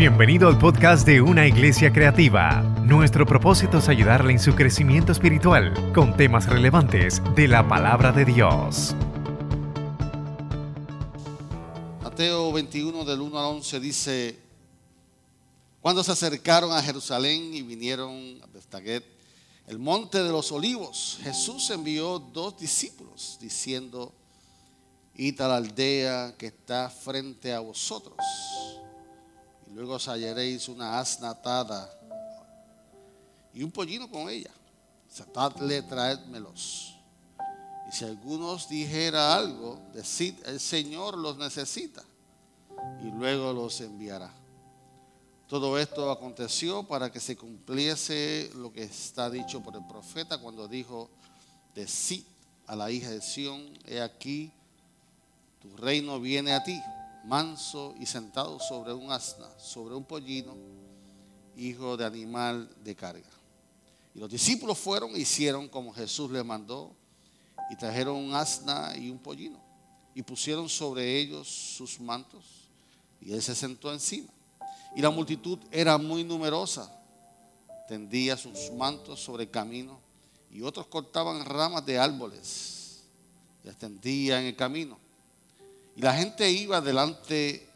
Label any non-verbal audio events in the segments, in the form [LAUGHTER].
Bienvenido al podcast de Una Iglesia Creativa. Nuestro propósito es ayudarle en su crecimiento espiritual con temas relevantes de la palabra de Dios. Mateo 21 del 1 al 11 dice, cuando se acercaron a Jerusalén y vinieron a Bestaguet, el monte de los olivos, Jesús envió dos discípulos diciendo, id a la aldea que está frente a vosotros Luego os hallaréis una asna atada y un pollino con ella. Satadle, traédmelos. Y si algunos dijera algo, decid, el Señor los necesita y luego los enviará. Todo esto aconteció para que se cumpliese lo que está dicho por el profeta cuando dijo, decid a la hija de Sión, he aquí, tu reino viene a ti manso y sentado sobre un asna, sobre un pollino, hijo de animal de carga. Y los discípulos fueron e hicieron como Jesús les mandó y trajeron un asna y un pollino y pusieron sobre ellos sus mantos y él se sentó encima. Y la multitud era muy numerosa, tendía sus mantos sobre el camino y otros cortaban ramas de árboles y las en el camino. Y la gente iba delante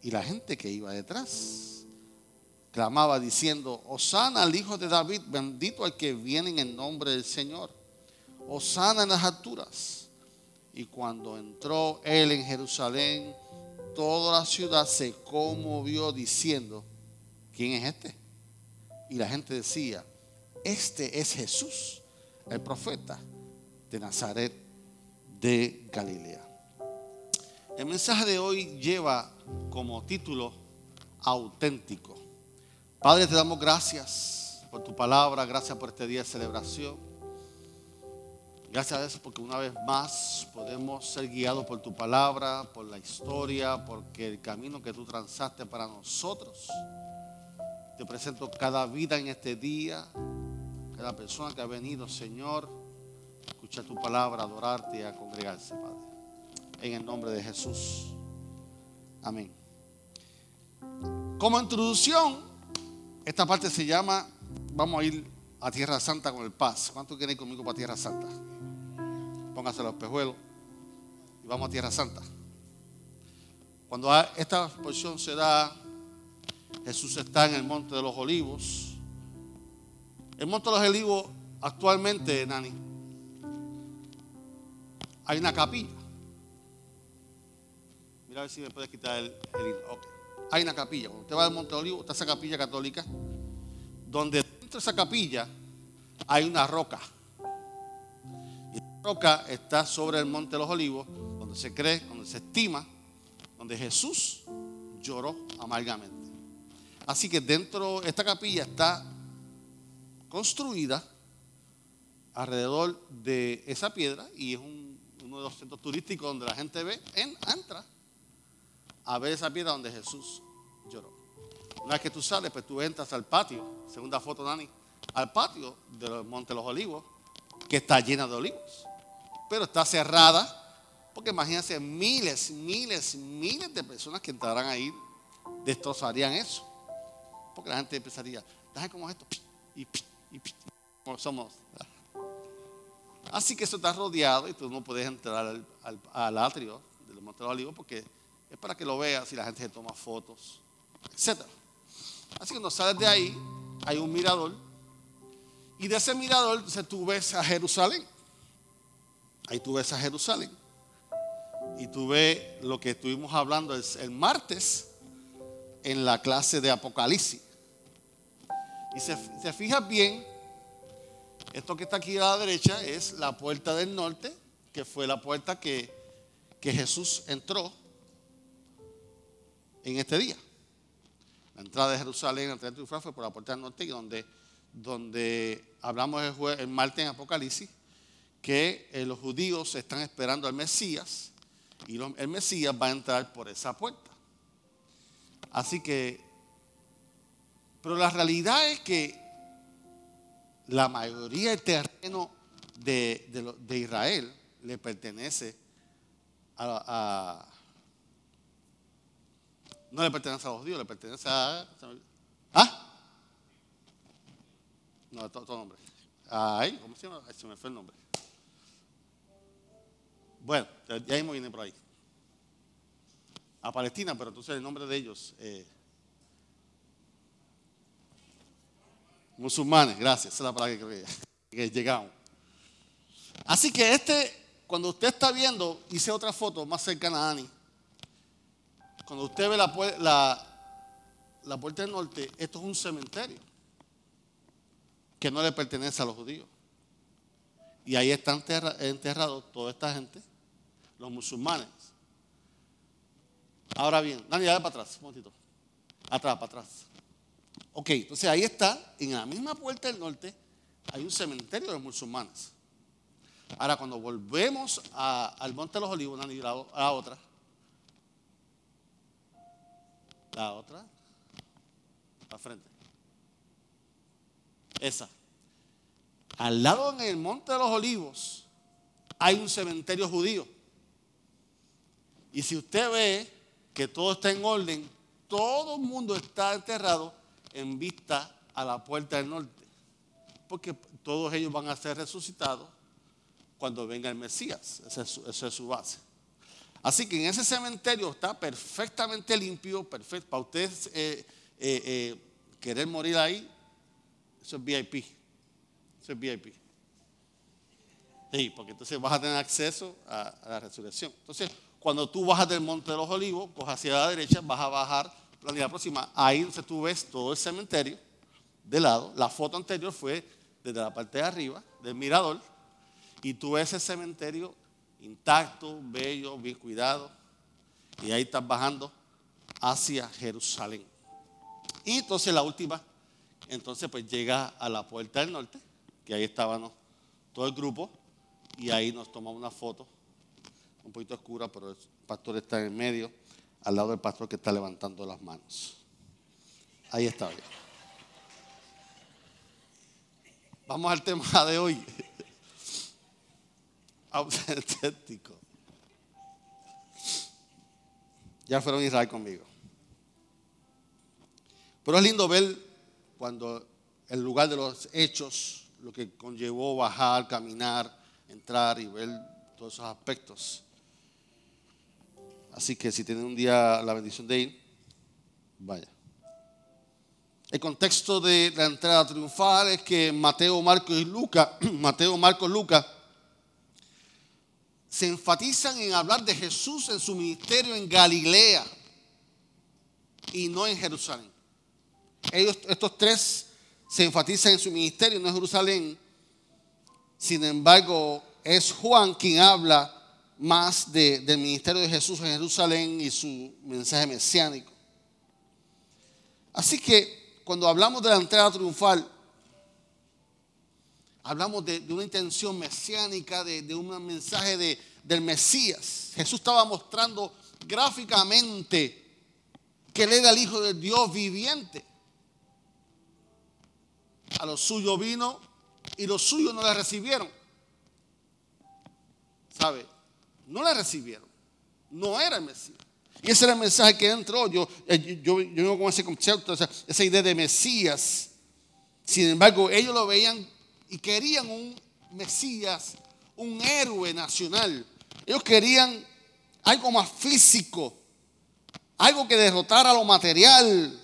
y la gente que iba detrás clamaba diciendo, Osana al hijo de David, bendito al que viene en el nombre del Señor. Osana en las alturas. Y cuando entró él en Jerusalén, toda la ciudad se conmovió diciendo, ¿quién es este? Y la gente decía, este es Jesús, el profeta de Nazaret de Galilea. El mensaje de hoy lleva como título auténtico. Padre, te damos gracias por tu palabra, gracias por este día de celebración. Gracias a porque una vez más podemos ser guiados por tu palabra, por la historia, porque el camino que tú transaste para nosotros. Te presento cada vida en este día, cada persona que ha venido, Señor, escuchar tu palabra, adorarte y a congregarse, Padre en el nombre de Jesús. Amén. Como introducción, esta parte se llama, vamos a ir a Tierra Santa con el paz. ¿Cuántos quieren ir conmigo para Tierra Santa? Póngase los pejuelos y vamos a Tierra Santa. Cuando esta porción se da, Jesús está en el Monte de los Olivos. El Monte de los Olivos actualmente, Nani, hay una capilla a ver si me puedes quitar el, Hay una capilla. Cuando usted va al Monte Olivo, está esa capilla católica, donde dentro de esa capilla hay una roca. Y la roca está sobre el Monte de los Olivos, donde se cree, donde se estima, donde Jesús lloró amargamente. Así que dentro de esta capilla está construida alrededor de esa piedra y es uno de los centros turísticos donde la gente ve, entra a ver esa piedra donde Jesús lloró. Una vez que tú sales, pues tú entras al patio, segunda foto, Dani, al patio del Monte los Olivos, que está llena de olivos. Pero está cerrada, porque imagínense, miles, miles, miles de personas que entrarán ahí destrozarían eso. Porque la gente empezaría, déjame como esto, y, y, como somos. Así que eso está rodeado y tú no puedes entrar al, al, al atrio del Monte los Olivos porque es para que lo veas y la gente se toma fotos, etc. Así que cuando sales de ahí, hay un mirador. Y de ese mirador tú ves a Jerusalén. Ahí tú ves a Jerusalén. Y tú ves lo que estuvimos hablando el, martes en la clase de Apocalipsis. Y se, se fija bien, esto que está aquí a la derecha es la puerta del norte, que fue la puerta que Jesús entró en este día. La entrada de Jerusalén, la entrada Triunfal fue por la puerta del norte, donde, donde hablamos el, el martes en Apocalipsis, que eh, los judíos están esperando al Mesías y el Mesías va a entrar por esa puerta. Así que, pero la realidad es que la mayoría del terreno de, de, Israel le pertenece a, No le pertenece a los judíos, le pertenece a... ¿Ah? No, todo, todo nombre. Ay, ¿cómo se llama? Se me fue el nombre. Bueno, ya mismo viene por ahí. A Palestina, pero entonces el nombre de ellos. Eh, musulmanes, gracias. Esa es la palabra que, que llegamos. Así que este, cuando usted está viendo, hice otra foto más cercana a Ani. Cuando usted ve la, puerta del norte, esto es un cementerio que no le pertenece a los judíos. Y ahí están enterrados toda esta gente los musulmanes. Ahora bien, Dani, dale para atrás, un momentito. Atrás, para atrás. Ok, entonces ahí está, en la misma puerta del norte, hay un cementerio de los musulmanes. Ahora, cuando volvemos al Monte de los Olivos, Dani, la, la otra. La otra. La frente. Esa. Al lado en el Monte de los Olivos hay un cementerio judío. Y si usted ve que todo está en orden, todo el mundo está enterrado en vista a la puerta del norte. Porque todos ellos van a ser resucitados cuando venga el Mesías. Esa es su, base. Así que en ese cementerio está perfectamente limpio, perfecto. Para ustedes eh, eh, eh, querer morir ahí, eso es VIP. Eso es VIP. Sí, porque entonces vas a tener acceso a, la resurrección. Entonces, cuando tú bajas del Monte de los Olivos, coges hacia la derecha, vas a bajar la unidad próxima. Ahí entonces tú ves todo el cementerio de lado. La foto anterior fue desde la parte de arriba, del mirador. Y tú ves el cementerio intacto, bello, bien cuidado. Y ahí estás bajando hacia Jerusalén. Y entonces la última, entonces pues llega a la puerta del norte, que ahí estábamos todo el grupo, y ahí nos tomamos una foto un poquito oscura, pero el pastor está en medio, al lado del pastor que está levantando las manos. Ahí está. Vamos al tema de hoy. Auténtico. Ya fueron Israel conmigo. Pero es lindo ver cuando el lugar de los hechos, lo que conllevó bajar, caminar, entrar y ver todos esos aspectos. Así que si tienen un día la bendición de ir, vaya. El contexto de la entrada triunfal es que Mateo, Marcos y Lucas, [CLEARS THROAT] Mateo, Marcos, Lucas, se enfatizan en hablar de Jesús en su ministerio en Galilea y no en Jerusalén. Estos tres se enfatizan en su ministerio, no en Jerusalén. Sin embargo, es Juan quien habla más del ministerio de Jesús en Jerusalén y su mensaje mesiánico. Así que cuando hablamos de la entrada triunfal, hablamos de, una intención mesiánica, de, un mensaje de, del Mesías. Jesús estaba mostrando gráficamente que él era el Hijo de Dios viviente. A los suyos vino y los suyos no le recibieron. ¿Sabe? no la recibieron. No era el Mesías. Y ese era el mensaje que entró. Yo, eh, yo, yo con ese concepto, esa, esa idea de Mesías. Sin embargo, ellos lo veían y querían un Mesías, un héroe nacional. Ellos querían algo más físico, algo que derrotara lo material,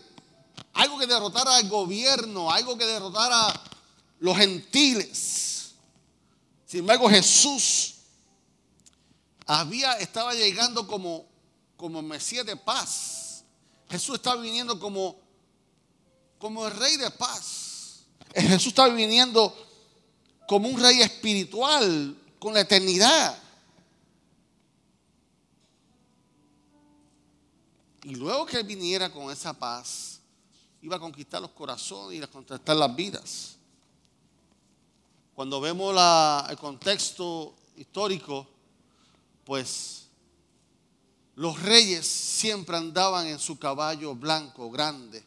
algo que derrotara al gobierno, algo que derrotara los gentiles. Sin embargo, Jesús había, estaba llegando como, como Mesías de paz. Jesús estaba viniendo como, como el rey de paz. Jesús estaba viniendo como un rey espiritual, con la eternidad. Y luego que él viniera con esa paz, iba a conquistar los corazones y a conquistar las vidas. Cuando vemos el contexto histórico, pues los reyes siempre andaban en su caballo blanco, grande,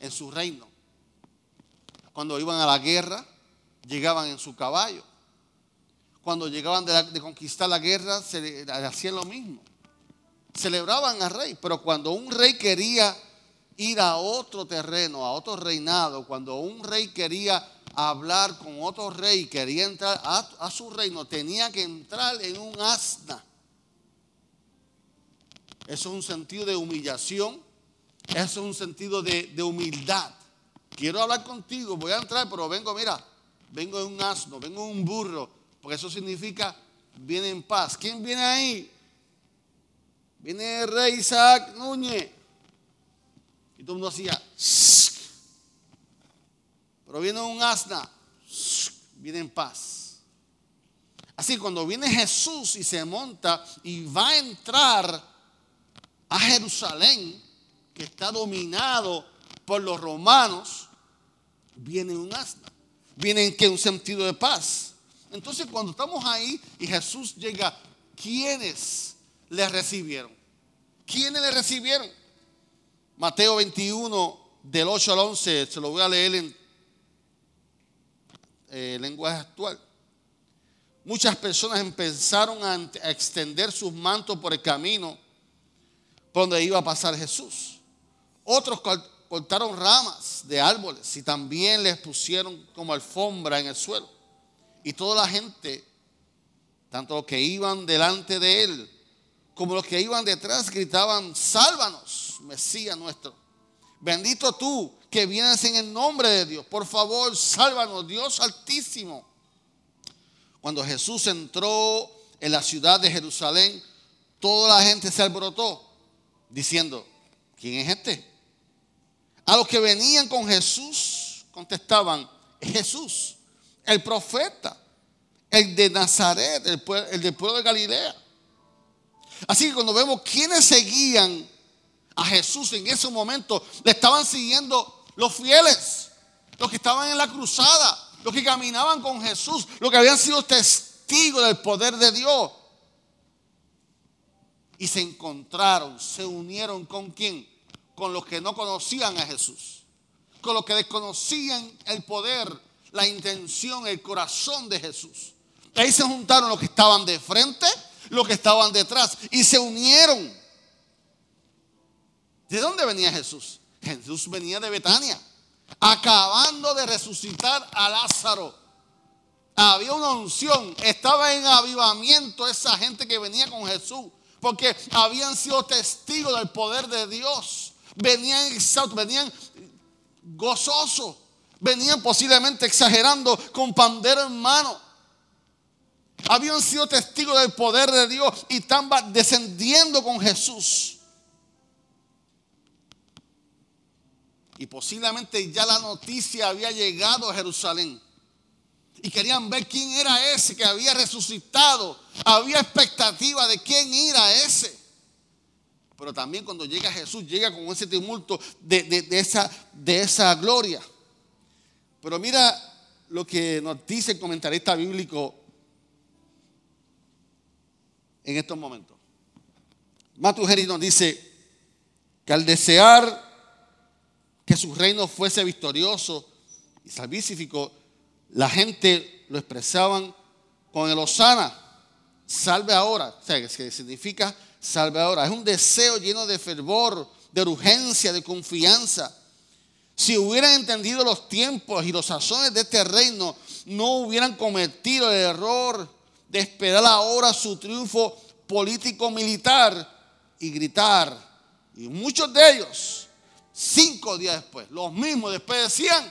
en su reino. Cuando iban a la guerra, llegaban en su caballo. Cuando llegaban de, conquistar la guerra, se hacían lo mismo. celebraban al rey, pero cuando un rey quería ir a otro terreno, a otro reinado, cuando un rey quería hablar con otro rey, quería entrar a, su reino, tenía que entrar en un asna. Eso es un sentido de humillación, eso es un sentido de, de humildad. Quiero hablar contigo, voy a entrar, pero vengo, mira, vengo en un asno, vengo en un burro, porque eso significa viene en paz. ¿Quién viene ahí? Viene el rey Isaac Núñez. Y todo el mundo hacía. Pero viene un asna. Viene en paz. Así cuando viene Jesús y se monta y va a entrar a Jerusalén, que está dominado por los romanos, viene un asna. Viene en que un sentido de paz. Entonces cuando estamos ahí y Jesús llega, ¿quiénes le recibieron? ¿Quiénes le recibieron? Mateo 21, del 8 al 11, se lo voy a leer en eh, lenguaje actual. Muchas personas empezaron a, a extender sus mantos por el camino por donde iba a pasar Jesús. Otros cortaron ramas de árboles y también les pusieron como alfombra en el suelo. Y toda la gente, tanto los que iban delante de él como los que iban detrás, gritaban, sálvanos, Mesías nuestro. Bendito tú que vienes en el nombre de Dios. Por favor, sálvanos, Dios altísimo. Cuando Jesús entró en la ciudad de Jerusalén, toda la gente se alborotó, diciendo, ¿quién es este? A los que venían con Jesús contestaban, Jesús el profeta, el de Nazaret, el, el del pueblo de Galilea. Así que cuando vemos quiénes seguían a Jesús en ese momento, le estaban siguiendo los fieles, los que estaban en la cruzada, los que caminaban con Jesús, los que habían sido testigos del poder de Dios. Y se encontraron, se unieron con quién? Con los que no conocían a Jesús, con los que desconocían el poder la intención, el corazón de Jesús. Ahí se juntaron los que estaban de frente, los que estaban detrás y se unieron. ¿De dónde venía Jesús? Jesús venía de Betania, acabando de resucitar a Lázaro. Había una unción, estaba en avivamiento esa gente que venía con Jesús, porque habían sido testigos del poder de Dios. Venían exaltados, venían gozosos venían posiblemente exagerando con pandero en mano. Habían sido testigos del poder de Dios y estaban descendiendo con Jesús. Y posiblemente ya la noticia había llegado a Jerusalén. Y querían ver quién era ese que había resucitado. Había expectativa de quién era ese. Pero también cuando llega Jesús, llega con ese tumulto de, esa, de esa gloria. Pero mira lo que nos dice el comentarista bíblico en estos momentos. Matujeri nos dice que al desear que su reino fuese victorioso y salvífico, la gente lo expresaban con el Osana, salve ahora, o sea, que significa salve ahora. Es un deseo lleno de fervor, de urgencia, de confianza. Si hubieran entendido los tiempos y los sazones de este reino, no hubieran cometido el error de esperar ahora su triunfo político-militar y gritar. Y muchos de ellos, cinco días después, los mismos después decían,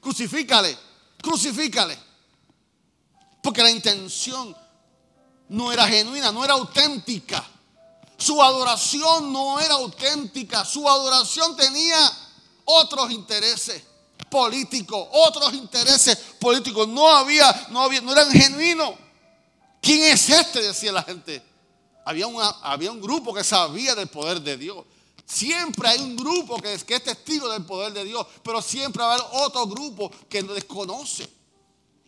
crucifícale, crucifícale. Porque la intención no era genuina, no era auténtica. Su adoración no era auténtica, su adoración tenía otros intereses políticos, otros intereses políticos. No había, no había, no eran genuinos. ¿Quién es este? Decía la gente. Había, había un grupo que sabía del poder de Dios. Siempre hay un grupo que es, testigo del poder de Dios, pero siempre va a haber otro grupo que lo desconoce.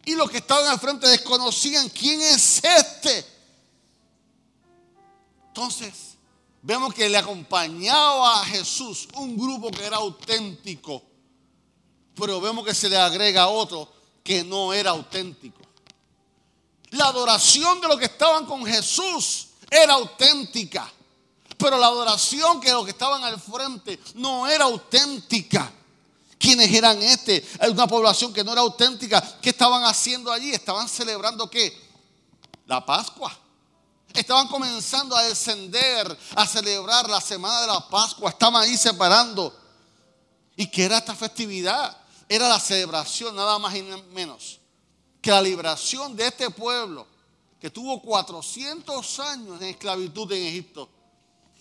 Y los que estaban al frente desconocían quién es este. Entonces, vemos que le acompañaba a Jesús un grupo que era auténtico, pero vemos que se le agrega otro que no era auténtico. La adoración de los que estaban con Jesús era auténtica, Pero la adoración que los que estaban al frente no era auténtica. ¿Quiénes eran este? Una población que no era auténtica. ¿Qué estaban haciendo allí? Estaban celebrando qué? La Pascua. Estaban comenzando a descender, a celebrar la semana de la Pascua. Estaban ahí separando. ¿Y qué era esta festividad? Era la celebración, nada más y menos, que la liberación de este pueblo que tuvo 400 años en esclavitud en Egipto.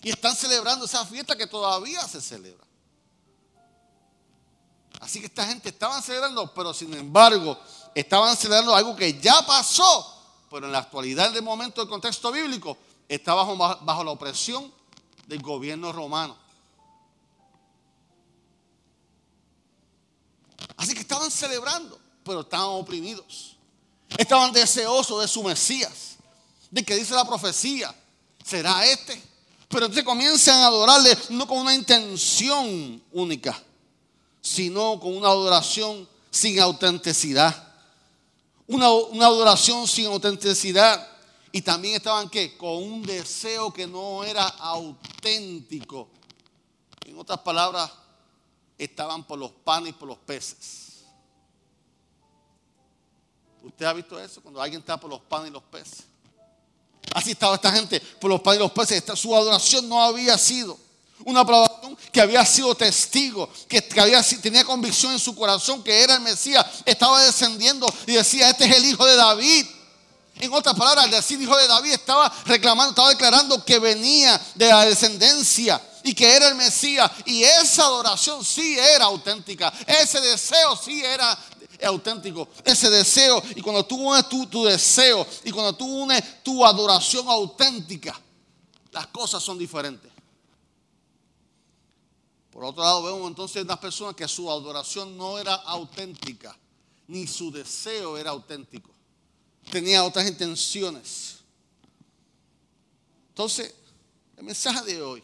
Y están celebrando esa fiesta que todavía se celebra. Así que esta gente estaban celebrando, pero sin embargo, estaban celebrando algo que ya pasó pero en la actualidad del momento del contexto bíblico está bajo, bajo la opresión del gobierno romano. Así que estaban celebrando, pero estaban oprimidos. Estaban deseosos de su Mesías, de que dice la profecía, será este. Pero entonces comienzan a adorarle no con una intención única, sino con una adoración sin autenticidad una, adoración sin autenticidad. Y también estaban que con un deseo que no era auténtico. En otras palabras, estaban por los panes y por los peces. ¿Usted ha visto eso? Cuando alguien está por los panes y los peces. Así estaba esta gente por los panes y los peces. su adoración no había sido una que había sido testigo, que, había, tenía convicción en su corazón que era el Mesías, estaba descendiendo y decía, este es el hijo de David. En otras palabras, al decir hijo de David estaba reclamando, estaba declarando que venía de la descendencia y que era el Mesías. Y esa adoración sí era auténtica. Ese deseo sí era auténtico. Ese deseo. Y cuando tú unes tu, tu deseo y cuando tú unes tu adoración auténtica, las cosas son diferentes. Por otro lado, vemos entonces unas personas que su adoración no era auténtica, ni su deseo era auténtico. Tenía otras intenciones. Entonces, el mensaje de hoy,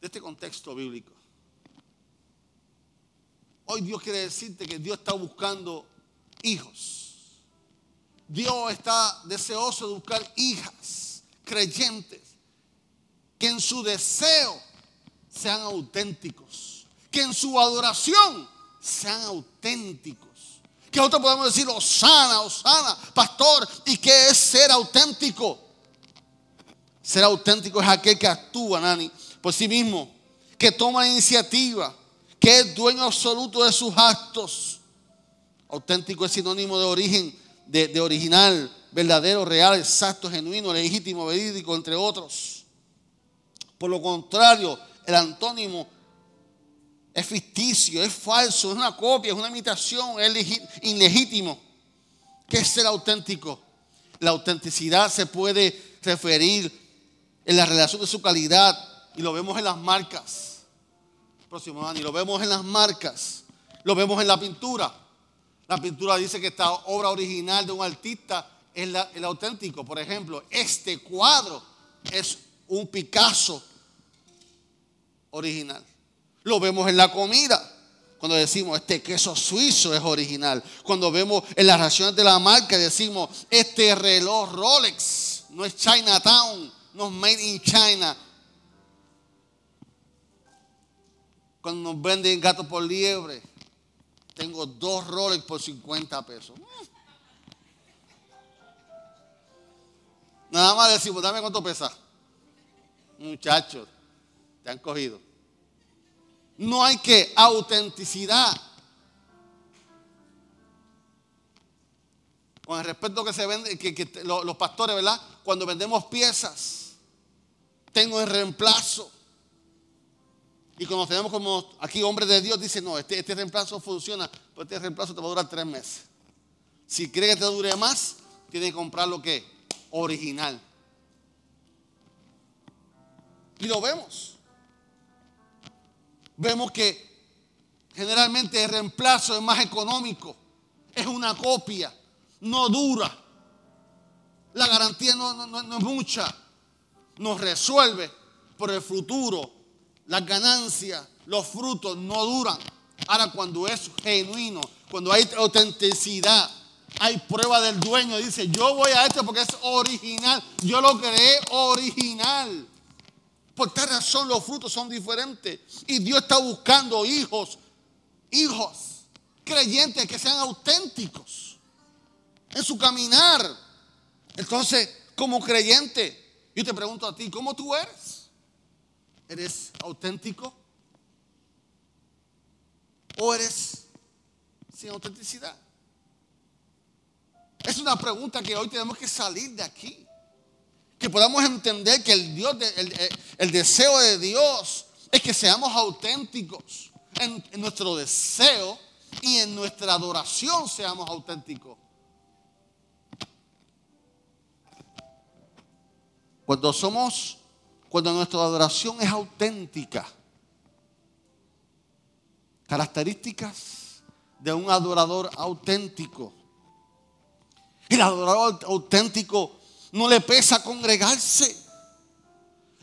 de este contexto bíblico, hoy Dios quiere decirte que Dios está buscando hijos. Dios está deseoso de buscar hijas creyentes que en su deseo sean auténticos. Que en su adoración sean auténticos. Que nosotros podemos decir, Osana, Osana, pastor, ¿y qué es ser auténtico? Ser auténtico es aquel que actúa, Nani, por sí mismo, que toma iniciativa, que es dueño absoluto de sus actos. Auténtico es sinónimo de origen, de, de original, verdadero, real, exacto, genuino, legítimo, verídico, entre otros. Por lo contrario, el antónimo es ficticio, es falso, es una copia, es una imitación, es ilegítimo. ¿Qué es ser auténtico? La autenticidad se puede referir en la relación de su calidad y lo vemos en las marcas. Próximo año, lo vemos en las marcas, lo vemos en la pintura. La pintura dice que esta obra original de un artista es el auténtico. Por ejemplo, este cuadro es un Picasso original. Lo vemos en la comida. Cuando decimos este queso suizo es original. Cuando vemos en las raciones de la marca decimos este reloj Rolex no es Chinatown, no es made in China. Cuando nos venden gato por liebre, tengo dos Rolex por 50 pesos. Nada más decimos, dame cuánto pesa. Muchachos, han cogido. No hay que autenticidad. Con el respeto que se vende, que, los, pastores, ¿verdad? Cuando vendemos piezas, tengo el reemplazo. Y cuando tenemos como aquí hombres de Dios, dice, no, este, este reemplazo funciona, pero este reemplazo te va a durar tres meses. Si quiere que te dure más, tiene que comprar lo que original. Y lo vemos vemos que generalmente el reemplazo es más económico, es una copia, no dura. La garantía no, es mucha, nos resuelve, por el futuro, las ganancias, los frutos no duran. Ahora cuando es genuino, cuando hay autenticidad, hay prueba del dueño, dice, yo voy a esto porque es original, yo lo creé original. Por tal razón los frutos son diferentes. Y Dios está buscando hijos, hijos, creyentes que sean auténticos en su caminar. Entonces, como creyente, yo te pregunto a ti, ¿cómo tú eres? ¿Eres auténtico? ¿O eres sin autenticidad? Es una pregunta que hoy tenemos que salir de aquí. Que podamos entender que el, Dios el, deseo de Dios es que seamos auténticos en, en nuestro deseo y en nuestra adoración seamos auténticos. Cuando somos, cuando nuestra adoración es auténtica, características de un adorador auténtico. El adorador auténtico no le pesa congregarse.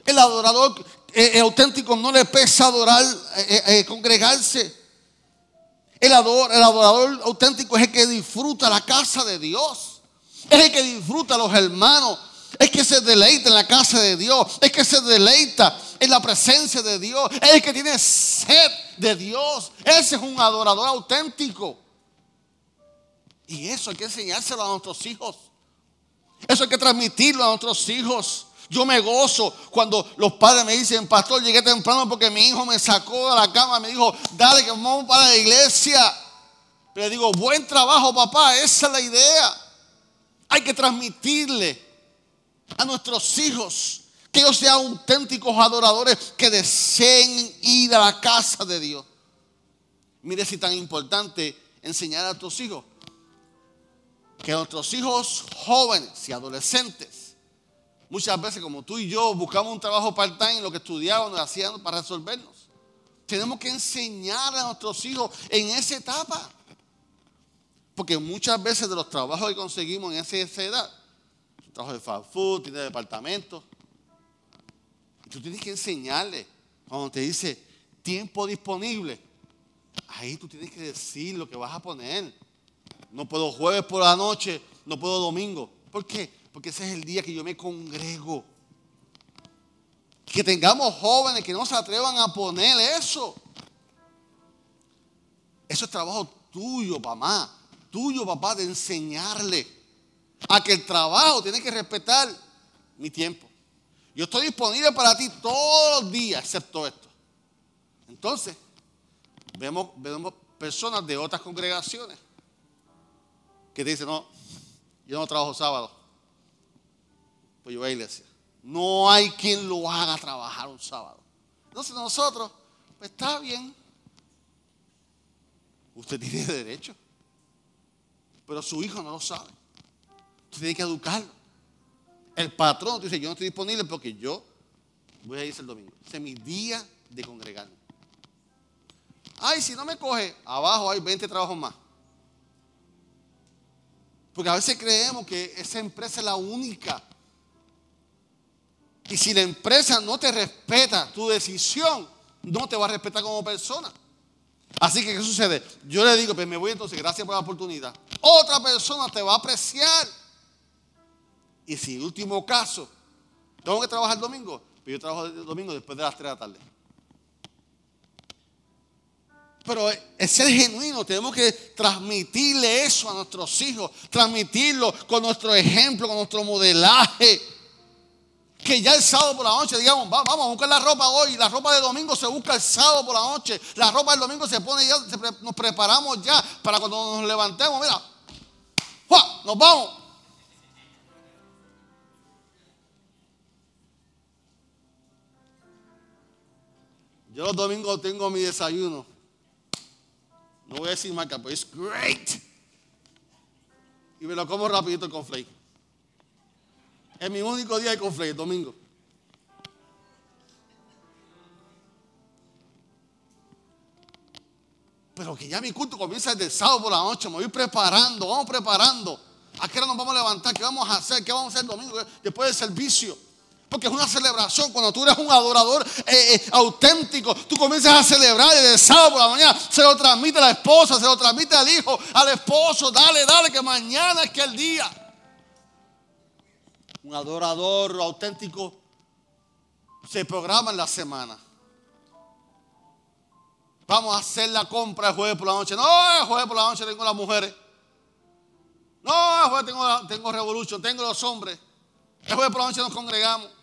El adorador eh, eh, auténtico no le pesa adorar, eh, congregarse. El, el adorador auténtico es el que disfruta la casa de Dios. Es el que disfruta a los hermanos. Es que se deleita en la casa de Dios. Es que se deleita en la presencia de Dios. Es el que tiene sed de Dios. Ese es un adorador auténtico. Y eso hay que enseñárselo a nuestros hijos. Eso hay que transmitirlo a nuestros hijos. Yo me gozo cuando los padres me dicen, pastor, llegué temprano porque mi hijo me sacó de la cama, me dijo, dale que vamos para la iglesia. Le digo, buen trabajo papá, esa es la idea. Hay que transmitirle a nuestros hijos que ellos sean auténticos adoradores que deseen ir a la casa de Dios. Mire si tan importante enseñar a tus hijos que nuestros hijos jóvenes y adolescentes, muchas veces como tú y yo buscamos un trabajo part-time, lo que estudiábamos, lo hacían para resolvernos. Tenemos que enseñar a nuestros hijos en esa etapa. Porque muchas veces de los trabajos que conseguimos en esa edad, trabajo de fast food, tiene departamento. Y tú tienes que enseñarle, cuando te dice tiempo disponible, ahí tú tienes que decir lo que vas a poner. No puedo jueves por la noche, no puedo domingo. ¿Por qué? Porque ese es el día que yo me congrego. Que tengamos jóvenes que no se atrevan a poner eso. Eso es trabajo tuyo, mamá. Tuyo, papá, de enseñarle a que el trabajo tiene que respetar mi tiempo. Yo estoy disponible para ti todos los días, excepto esto. Entonces, vemos, vemos personas de otras congregaciones que te dice, no, yo no trabajo sábado. Pues yo voy a iglesia. No hay quien lo haga trabajar un sábado. Entonces nosotros, pues está bien. Usted tiene [LAUGHS] derecho. Pero su hijo no lo sabe. Usted tiene que educarlo. El patrón dice, yo no estoy disponible porque yo voy a irse el domingo. Ese es mi día de congregarme. Ay, si no me coge, abajo hay 20 trabajos más. Porque a veces creemos que esa empresa es la única. Y si la empresa no te respeta tu decisión, no te va a respetar como persona. Así que, ¿qué sucede? Yo le digo, pues me voy entonces, gracias por la oportunidad. Otra persona te va a apreciar. Y si, último caso, tengo que trabajar el domingo, pues yo trabajo el domingo después de las 3 de la tarde. Pero es ser genuino, tenemos que transmitirle eso a nuestros hijos, transmitirlo con nuestro ejemplo, con nuestro modelaje. Que ya el sábado por la noche, digamos, vamos a buscar la ropa hoy, la ropa de domingo se busca el sábado por la noche, la ropa del domingo se pone ya, nos preparamos ya para cuando nos levantemos, mira, nos vamos. Yo los domingos tengo mi desayuno. Voy a decir marca, pero es great. Y me lo como rapidito con flake. Es mi único día de conflate, el domingo. Pero que ya mi culto comienza desde el sábado por la noche. Me voy preparando, vamos preparando. ¿A qué hora nos vamos a levantar? ¿Qué vamos a hacer? ¿Qué vamos a hacer el domingo después del servicio? Porque es una celebración. Cuando tú eres un adorador eh, eh, auténtico, tú comienzas a celebrar el sábado por la mañana. Se lo transmite a la esposa, se lo transmite al hijo, al esposo. Dale, dale, que mañana es que el día. Un adorador auténtico se programa en la semana. Vamos a hacer la compra el jueves por la noche. No, el jueves por la noche tengo las mujeres. No, el jueves tengo, tengo Revolution, tengo los hombres. El jueves por la noche nos congregamos.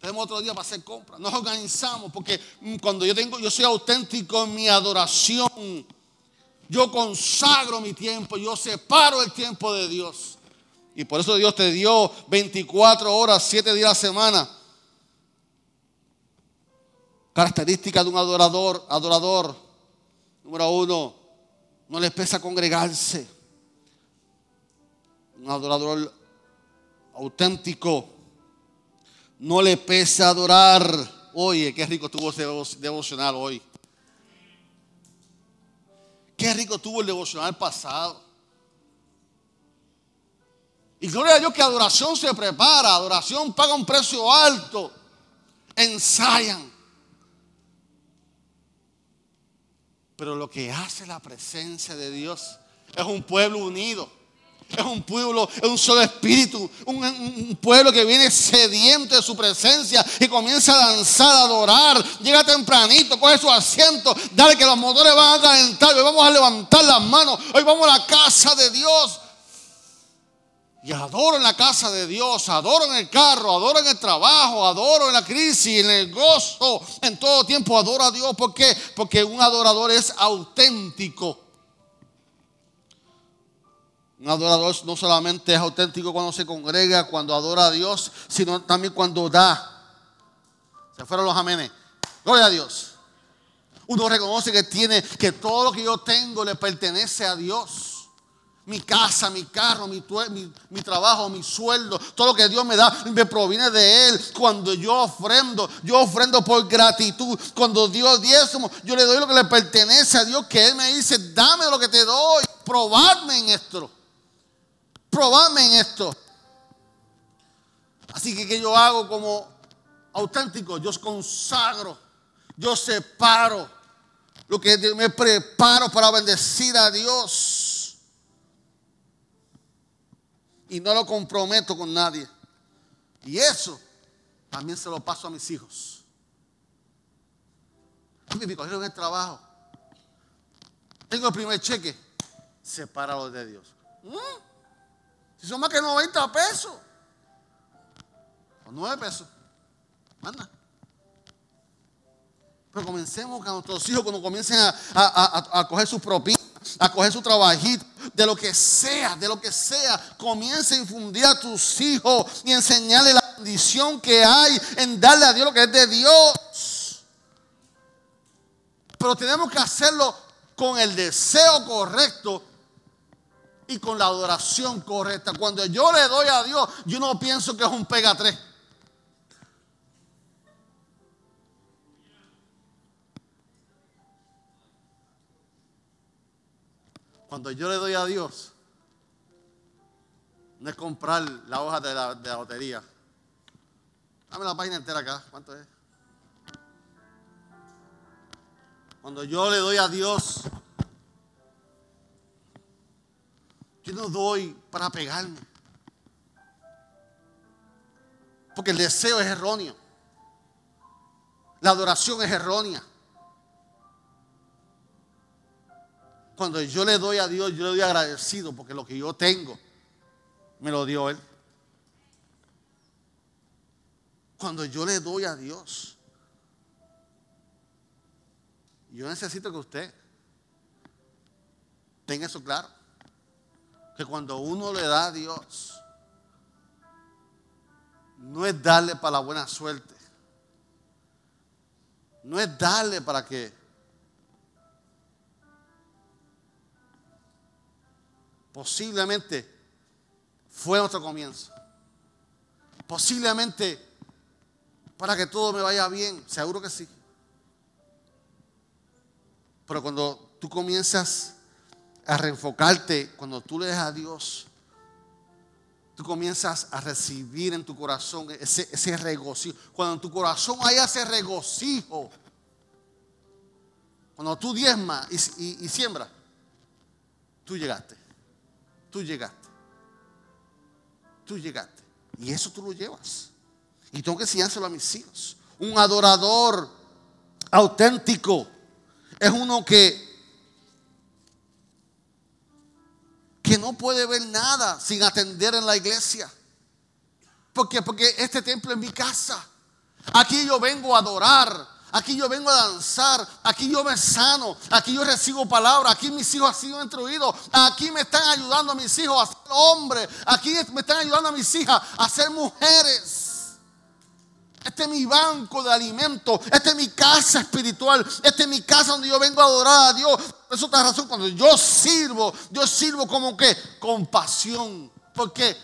Tenemos otro día para hacer compras. Nos organizamos porque mm, cuando yo tengo, yo soy auténtico en mi adoración. Yo consagro mi tiempo, yo separo el tiempo de Dios. Y por eso Dios te dio 24 horas, 7 días a la semana. Característica de un adorador, adorador. Número uno, no le pesa congregarse. Un adorador auténtico no le pesa adorar. Oye, qué rico tuvo ese devocional hoy. Qué rico tuvo el devocional pasado. Y gloria a Dios que adoración se prepara, adoración paga un precio alto. Ensayan. Pero lo que hace la presencia de Dios es un pueblo unido. Es un pueblo, es un solo espíritu, un, pueblo que viene sediento de su presencia y comienza a danzar, a adorar. Llega tempranito, coge su asiento, dale que los motores van a calentar. Hoy vamos a levantar las manos, hoy vamos a la casa de Dios. Y adoro en la casa de Dios, adoro en el carro, adoro en el trabajo, adoro en la crisis, en el gozo, en todo tiempo adoro a Dios. ¿Por qué? Porque un adorador es auténtico. Un adorador no solamente es auténtico cuando se congrega, cuando adora a Dios, sino también cuando da. Se fueron los amenes. Gloria a Dios. Uno reconoce que tiene, que todo lo que yo tengo le pertenece a Dios. Mi casa, mi carro, mi, trabajo, mi sueldo, todo lo que Dios me da me proviene de Él. Cuando yo ofrendo, yo ofrendo por gratitud. Cuando Dios diezmo, yo le doy lo que le pertenece a Dios, que Él me dice, dame lo que te doy, probadme en esto probadme en esto. Así que, ¿qué yo hago como auténtico? Yo consagro, yo separo lo que me preparo para bendecir a Dios. Y no lo comprometo con nadie. Y eso también se lo paso a mis hijos. Me cogieron el trabajo. Tengo el primer cheque. Sepáralo de Dios. ¿Mm? Si son más que 90 pesos. O 9 pesos. Manda. Pero comencemos con nuestros hijos cuando comiencen a, coger su propina, a coger su trabajito, de lo que sea, de lo que sea, comienza a infundir a tus hijos y enseñarle la bendición que hay en darle a Dios lo que es de Dios. Pero tenemos que hacerlo con el deseo correcto y con la adoración correcta. Cuando yo le doy a Dios, yo no pienso que es un pega tres. Cuando yo le doy a Dios, no es comprar la hoja de la, de la lotería. Dame la página entera acá. ¿Cuánto es? Cuando yo le doy a Dios, Yo no doy para pegarme. Porque el deseo es erróneo. La adoración es errónea. Cuando yo le doy a Dios, yo le doy agradecido porque lo que yo tengo me lo dio Él. Cuando yo le doy a Dios, yo necesito que usted tenga eso claro que cuando uno le da a Dios, no es darle para la buena suerte. No es darle para que posiblemente fue otro comienzo. Posiblemente para que todo me vaya bien, seguro que sí. Pero cuando tú comienzas a reenfocarte cuando tú le a Dios. Tú comienzas a recibir en tu corazón ese, regocijo. Cuando en tu corazón hay ese regocijo, cuando tú diezmas y, y siembras, tú llegaste. Tú llegaste. Tú llegaste. Y eso tú lo llevas. Y tengo que enseñárselo a mis hijos. Un adorador auténtico es uno que que no puede ver nada sin atender en la iglesia. ¿Por qué? Porque este templo es mi casa. Aquí yo vengo a adorar. Aquí yo vengo a danzar, aquí yo me sano, aquí yo recibo palabra, aquí mis hijos han sido instruidos, aquí me están ayudando a mis hijos a ser hombres, aquí me están ayudando a mis hijas a ser mujeres. Este es mi banco de alimento. Esta es mi casa espiritual. Esta es mi casa donde yo vengo a adorar a Dios. Por eso otra razón, cuando yo sirvo, yo sirvo como que con pasión. ¿Por qué?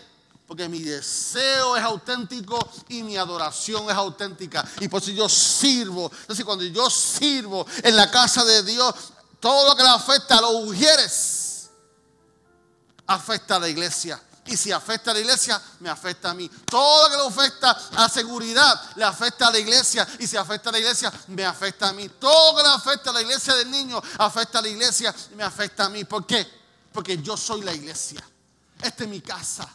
Porque mi deseo es auténtico y mi adoración es auténtica. Y por eso yo sirvo. Entonces cuando yo sirvo en la casa de Dios, todo lo que le afecta a los ujieres, afecta a la iglesia. Y si afecta a la iglesia, me afecta a mí. Todo lo que le afecta a seguridad, le afecta a la iglesia. Y si afecta a la iglesia, me afecta a mí. Todo lo que le afecta a la iglesia del niño, afecta a la iglesia y me afecta a mí. ¿Por qué? Porque yo soy la iglesia. Esta es mi casa.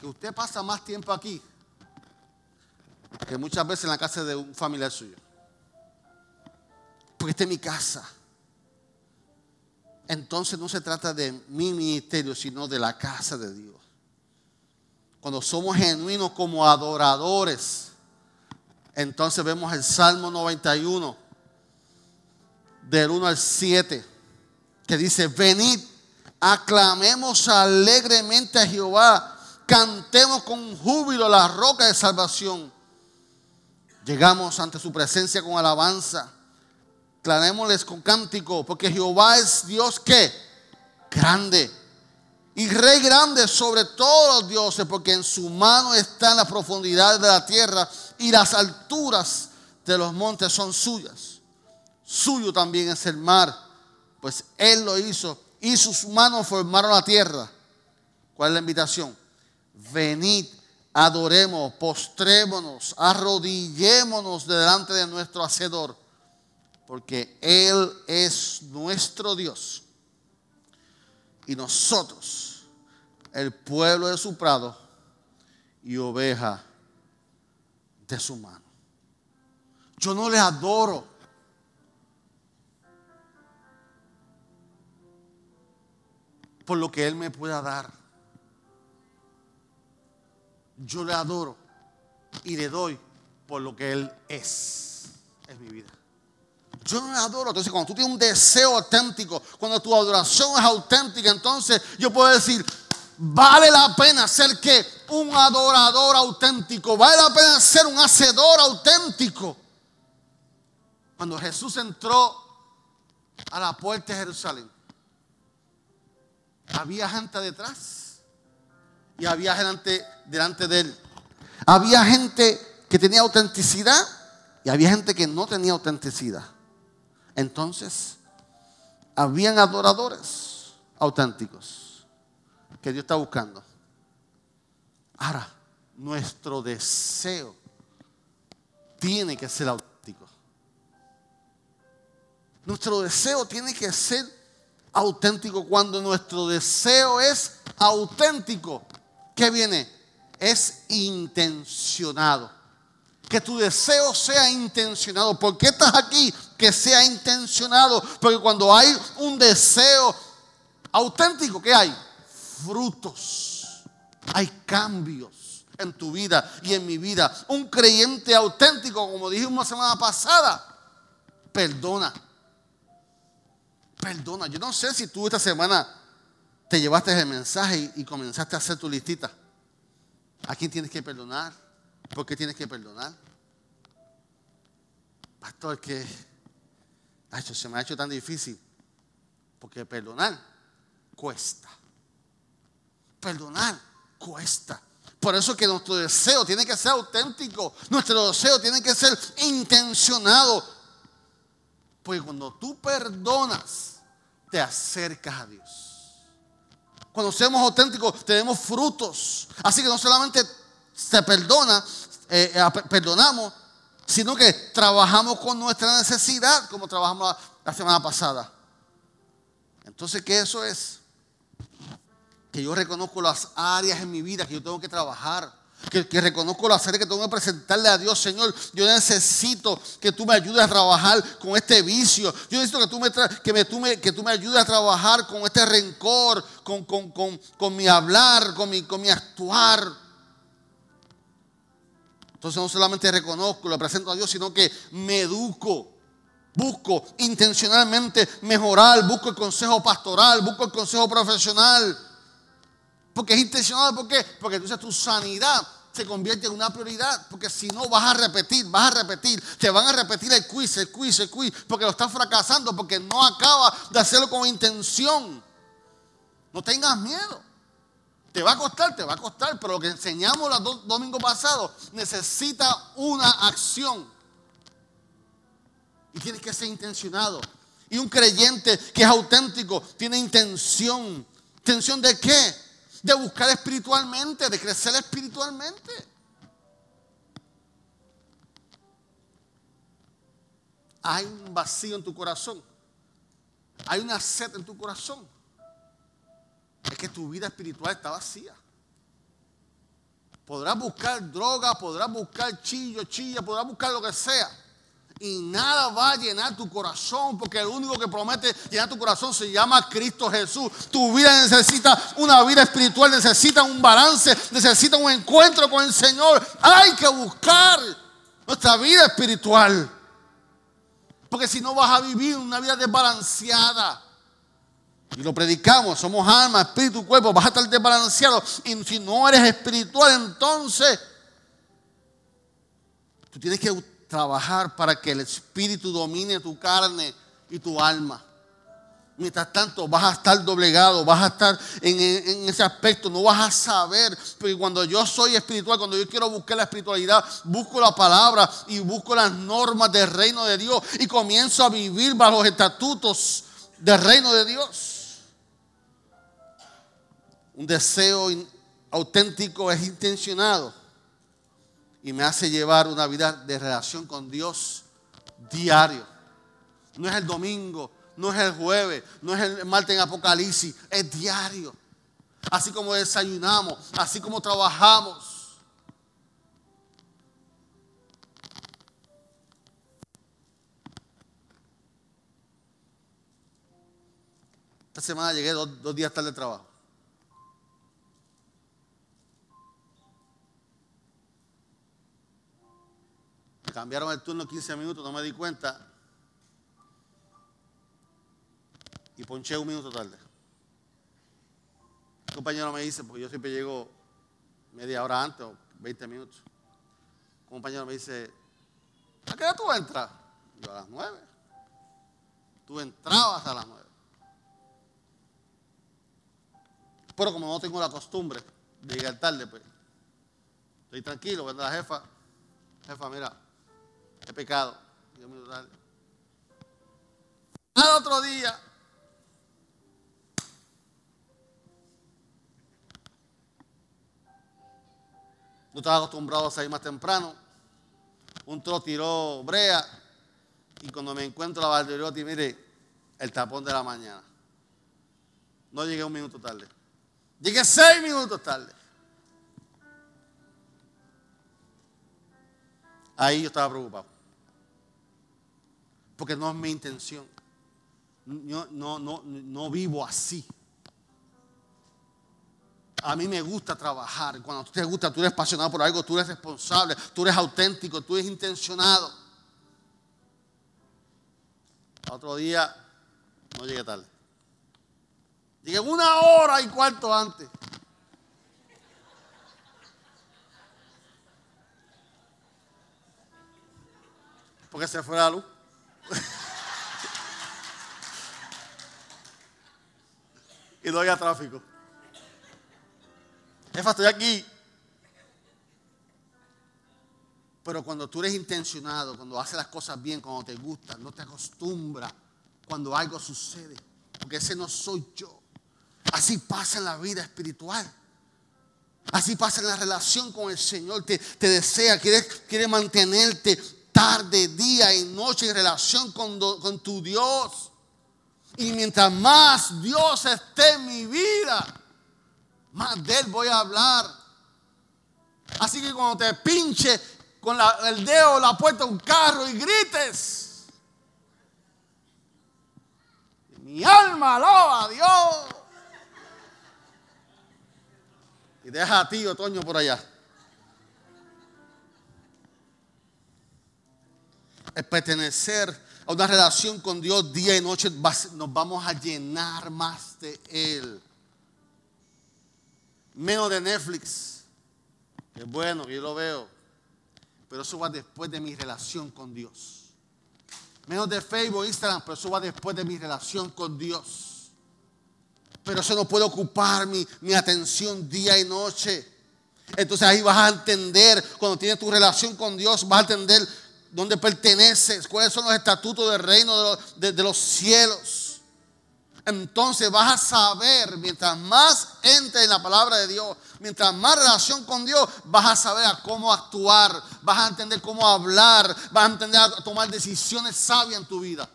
Que usted pasa más tiempo aquí que muchas veces en la casa de un familiar suyo. Porque esta es mi casa entonces no se trata de mi ministerio, sino de la casa de Dios. Cuando somos genuinos como adoradores, entonces vemos el Salmo 91, del 1 al 7, que dice, venid, aclamemos alegremente a Jehová, cantemos con júbilo la roca de salvación. Llegamos ante su presencia con alabanza Clamémosles con cántico, porque Jehová es Dios que grande y rey grande sobre todos los dioses, porque en su mano están las profundidades de la tierra y las alturas de los montes son suyas. Suyo también es el mar, pues él lo hizo y sus manos formaron la tierra. ¿Cuál es la invitación? Venid, adoremos, postrémonos, arrodillémonos delante de nuestro Hacedor porque Él es nuestro Dios. Y nosotros, el pueblo de su prado y oveja de su mano. Yo no le adoro. Por lo que Él me pueda dar. Yo le adoro y le doy por lo que Él es. Es mi vida. Yo no le adoro. Entonces, cuando tú tienes un deseo auténtico, cuando tu adoración es auténtica, entonces yo puedo decir, vale la pena ser que un adorador auténtico, vale la pena ser un hacedor auténtico. Cuando Jesús entró a la puerta de Jerusalén, había gente detrás y había gente delante de él. Había gente que tenía autenticidad y había gente que no tenía autenticidad. Entonces, habían adoradores auténticos que Dios está buscando. Ahora, nuestro deseo tiene que ser auténtico. Nuestro deseo tiene que ser auténtico. Cuando nuestro deseo es auténtico, ¿qué viene? Es intencionado. Que tu deseo sea intencionado. ¿Por qué estás aquí? Que sea intencionado. Porque cuando hay un deseo auténtico, ¿qué hay? Frutos. Hay cambios en tu vida y en mi vida. Un creyente auténtico, como dijimos la semana pasada, perdona. Perdona. Yo no sé si tú esta semana te llevaste el mensaje y comenzaste a hacer tu listita. ¿A quién tienes que perdonar? ¿Por qué tienes que perdonar? Pastor, que se me ha hecho tan difícil. Porque perdonar cuesta. Perdonar cuesta. Por eso que nuestro deseo tiene que ser auténtico. Nuestro deseo tiene que ser intencionado. Porque cuando tú perdonas, te acercas a Dios. Cuando somos auténticos, tenemos frutos. Así que no solamente se perdona, eh, eh, perdonamos, sino que trabajamos con nuestra necesidad, como trabajamos la, semana pasada. Entonces, ¿qué eso es? Que yo reconozco las áreas en mi vida que yo tengo que trabajar. Que, reconozco las áreas que tengo que presentarle a Dios, Señor. Yo necesito que tú me ayudes a trabajar con este vicio. Yo necesito que tú me, que tú me, que tú me ayudes a trabajar con este rencor, con, con, con, con mi hablar, con mi, con mi actuar. Entonces no solamente reconozco, lo presento a Dios, sino que me educo. Busco intencionalmente mejorar, busco el consejo pastoral, busco el consejo profesional. Porque es intencional, ¿por qué? Porque entonces tu sanidad se convierte en una prioridad. Porque si no, vas a repetir, vas a repetir. Te van a repetir el quiz, el quiz, el quiz. Porque lo estás fracasando, porque no acaba de hacerlo con intención. No tengas miedo. Te va a costar, te va a costar. Pero lo que enseñamos los dos domingos pasados necesita una acción. Y tienes que ser intencionado. Y un creyente que es auténtico tiene intención. ¿Intención de qué? De buscar espiritualmente, de crecer espiritualmente. Hay un vacío en tu corazón. Hay una sed en tu corazón. Es que tu vida espiritual está vacía. Podrás buscar droga, podrás buscar chillo, chilla, podrás buscar lo que sea y nada va a llenar tu corazón, porque el único que promete llenar tu corazón se llama Cristo Jesús. Tu vida necesita una vida espiritual, necesita un balance, necesita un encuentro con el Señor. Hay que buscar nuestra vida espiritual, porque si no vas a vivir una vida desbalanceada. Y lo predicamos, somos alma, espíritu, cuerpo, vas a estar desbalanceado. Y si no eres espiritual, entonces tú tienes que trabajar para que el Espíritu domine tu carne y tu alma. Mientras tanto vas a estar doblegado, vas a estar en, ese aspecto, no vas a saber. Porque cuando yo soy espiritual, cuando yo quiero buscar la espiritualidad, busco la palabra y busco las normas del reino de Dios y comienzo a vivir bajo los estatutos del reino de Dios. Un deseo auténtico es intencionado y me hace llevar una vida de relación con Dios diario. No es el domingo, no es el jueves, no es el martes en Apocalipsis, es diario. Así como desayunamos, así como trabajamos. Esta semana llegué dos, dos días tarde de trabajo. Cambiaron el turno 15 minutos, no me di cuenta. Y ponché un minuto tarde. Un compañero me dice, porque yo siempre llego media hora antes o 20 minutos. Compañero me dice, ¿a qué hora tú entras? Yo a las 9. Tú entrabas a las 9. Pero como no tengo la costumbre de llegar tarde, pues estoy tranquilo, ¿verdad, jefa? Jefa, mira, Pecado. Dios mío, dale. Al otro día. No estaba acostumbrado a salir más temprano. Un tro tiró brea. Y cuando me encuentro la Valderotti, mire, el tapón de la mañana. No llegué un minuto tarde. Llegué seis minutos tarde. Ahí yo estaba preocupado. Porque no es mi intención. Yo no, no, no vivo así. A mí me gusta trabajar. Cuando tú te gusta, tú eres apasionado por algo, tú eres responsable, tú eres auténtico, tú eres intencionado. Otro día no llegué tarde. Llegué una hora y cuarto antes. porque se fue la luz. [LAUGHS] y no había tráfico. Jefa, estoy aquí. Pero cuando tú eres intencionado, cuando haces las cosas bien, cuando te gusta, no te acostumbras cuando algo sucede. Porque ese no soy yo. Así pasa en la vida espiritual. Así pasa en la relación con el Señor. Te, te desea, quiere, quiere mantenerte tarde, día y noche en relación con, tu Dios. Y mientras más Dios esté en mi vida, más de Él voy a hablar. Así que cuando te pinche con el dedo la puerta de un carro y grites, mi alma alaba a Dios. Y deja a ti, otoño, por allá. Pertenecer a una relación con Dios día y noche nos vamos a llenar más de Él. Menos de Netflix. Que bueno, yo lo veo. Pero eso va después de mi relación con Dios. Menos de Facebook, Instagram, pero eso va después de mi relación con Dios pero eso no puede ocupar mi, mi atención día y noche. Entonces ahí vas a entender, cuando tienes tu relación con Dios, vas a entender dónde perteneces, cuáles son los estatutos del reino de los, cielos. Entonces vas a saber, mientras más entre en la palabra de Dios, mientras más relación con Dios, vas a saber a cómo actuar, vas a entender cómo hablar, vas a entender a tomar decisiones sabias en tu vida.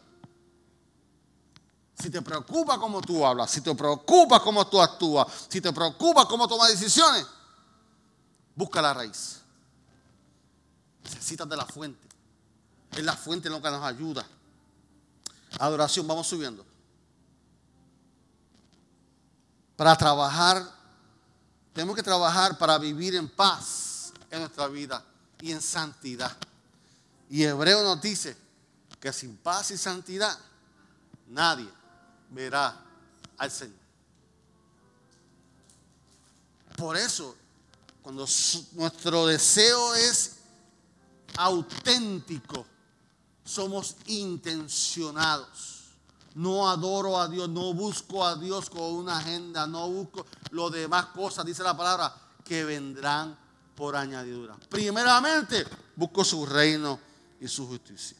Si te preocupa cómo tú hablas, si te preocupa cómo tú actúas, si te preocupa cómo tomas decisiones, busca la raíz. Necesitas de la fuente. Es la fuente lo que nos ayuda. Adoración, vamos subiendo. Para trabajar, tenemos que trabajar para vivir en paz en nuestra vida y en santidad. Y Hebreo nos dice que sin paz y santidad nadie verá al Señor. Por eso, cuando nuestro deseo es auténtico, somos intencionados. No adoro a Dios, no busco a Dios con una agenda, no busco lo demás cosas, dice la palabra, que vendrán por añadidura. Primeramente, busco su reino y su justicia.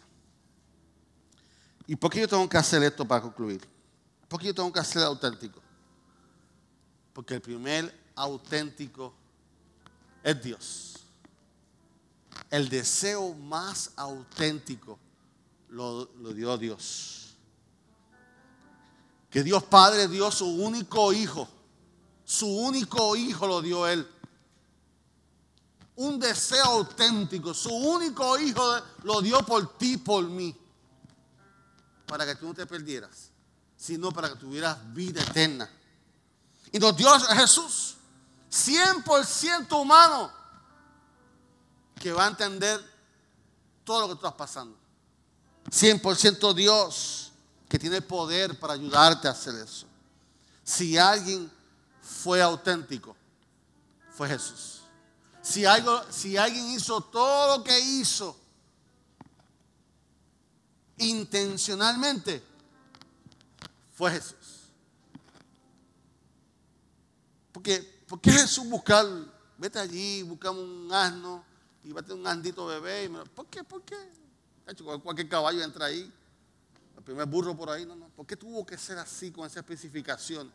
¿Y por qué yo tengo que hacer esto para concluir? ¿Por qué yo tengo que ser auténtico? Porque el primer auténtico es Dios. El deseo más auténtico lo, dio Dios. Que Dios Padre dio su único hijo. Su único hijo lo dio Él. Un deseo auténtico. Su único hijo lo dio por ti, por mí. Para que tú no te perdieras sino para que tuvieras vida eterna. Y nos dio a Jesús, 100% humano, que va a entender todo lo que tú estás pasando. 100% Dios, que tiene poder para ayudarte a hacer eso. Si alguien fue auténtico, fue Jesús. Si, algo, si alguien hizo todo lo que hizo intencionalmente, fue Jesús. Porque, ¿por qué Jesús buscar? Vete allí, buscamos un asno y tener un andito bebé. ¿Por qué? ¿Por qué? Cualquier caballo entra ahí. El primer burro por ahí. No, no. ¿Por qué tuvo que ser así con esa especificación?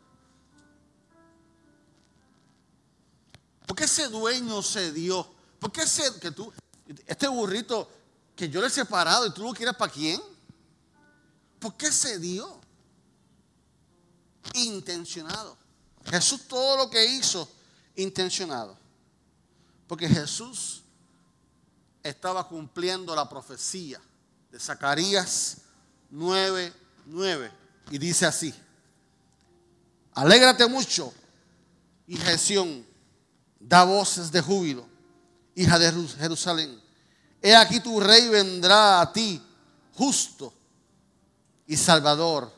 ¿Por qué ese dueño se dio? ¿Por qué ese, que tú, este burrito que yo le he separado y tú lo quieres para quién? ¿Por qué se dio? intencionado. Jesús todo lo que hizo, intencionado. Porque Jesús estaba cumpliendo la profecía de Zacarías 9, 9. Y dice así, alégrate mucho, hija de da voces de júbilo, hija de Jerusalén. He aquí tu rey vendrá a ti, justo y salvador,